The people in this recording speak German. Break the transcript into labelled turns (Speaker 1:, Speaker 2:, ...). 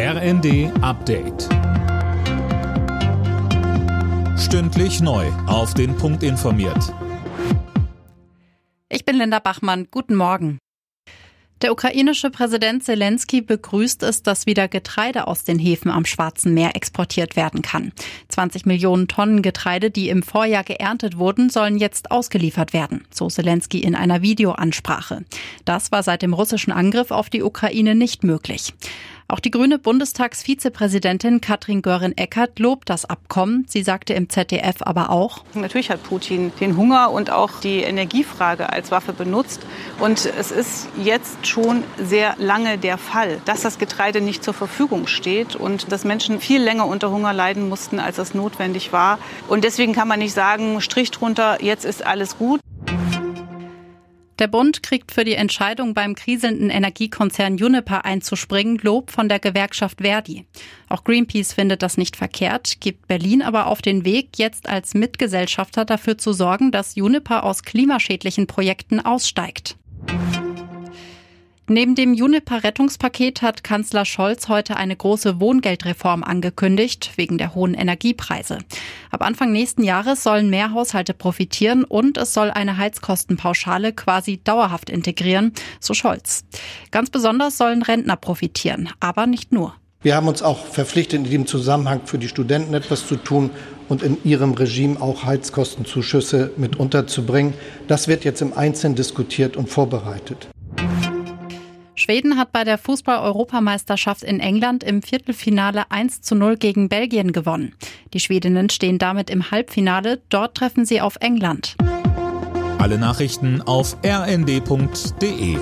Speaker 1: RND Update. Stündlich neu. Auf den Punkt informiert.
Speaker 2: Ich bin Linda Bachmann. Guten Morgen. Der ukrainische Präsident Zelensky begrüßt es, dass wieder Getreide aus den Häfen am Schwarzen Meer exportiert werden kann. 20 Millionen Tonnen Getreide, die im Vorjahr geerntet wurden, sollen jetzt ausgeliefert werden, so Zelensky in einer Videoansprache. Das war seit dem russischen Angriff auf die Ukraine nicht möglich. Auch die grüne Bundestagsvizepräsidentin Katrin Göring-Eckardt lobt das Abkommen. Sie sagte im ZDF aber auch,
Speaker 3: Natürlich hat Putin den Hunger und auch die Energiefrage als Waffe benutzt. Und es ist jetzt schon sehr lange der Fall, dass das Getreide nicht zur Verfügung steht und dass Menschen viel länger unter Hunger leiden mussten, als es notwendig war. Und deswegen kann man nicht sagen, Strich drunter, jetzt ist alles gut.
Speaker 2: Der Bund kriegt für die Entscheidung beim kriselnden Energiekonzern Juniper einzuspringen Lob von der Gewerkschaft Verdi. Auch Greenpeace findet das nicht verkehrt, gibt Berlin aber auf den Weg, jetzt als Mitgesellschafter dafür zu sorgen, dass Juniper aus klimaschädlichen Projekten aussteigt. Neben dem Juniper-Rettungspaket hat Kanzler Scholz heute eine große Wohngeldreform angekündigt, wegen der hohen Energiepreise. Ab Anfang nächsten Jahres sollen mehr Haushalte profitieren und es soll eine Heizkostenpauschale quasi dauerhaft integrieren, so Scholz. Ganz besonders sollen Rentner profitieren, aber nicht nur.
Speaker 4: Wir haben uns auch verpflichtet, in diesem Zusammenhang für die Studenten etwas zu tun und in ihrem Regime auch Heizkostenzuschüsse mit unterzubringen. Das wird jetzt im Einzelnen diskutiert und vorbereitet.
Speaker 2: Schweden hat bei der Fußball-Europameisterschaft in England im Viertelfinale 1 zu 0 gegen Belgien gewonnen. Die Schwedinnen stehen damit im Halbfinale. Dort treffen sie auf England.
Speaker 1: Alle Nachrichten auf rnd.de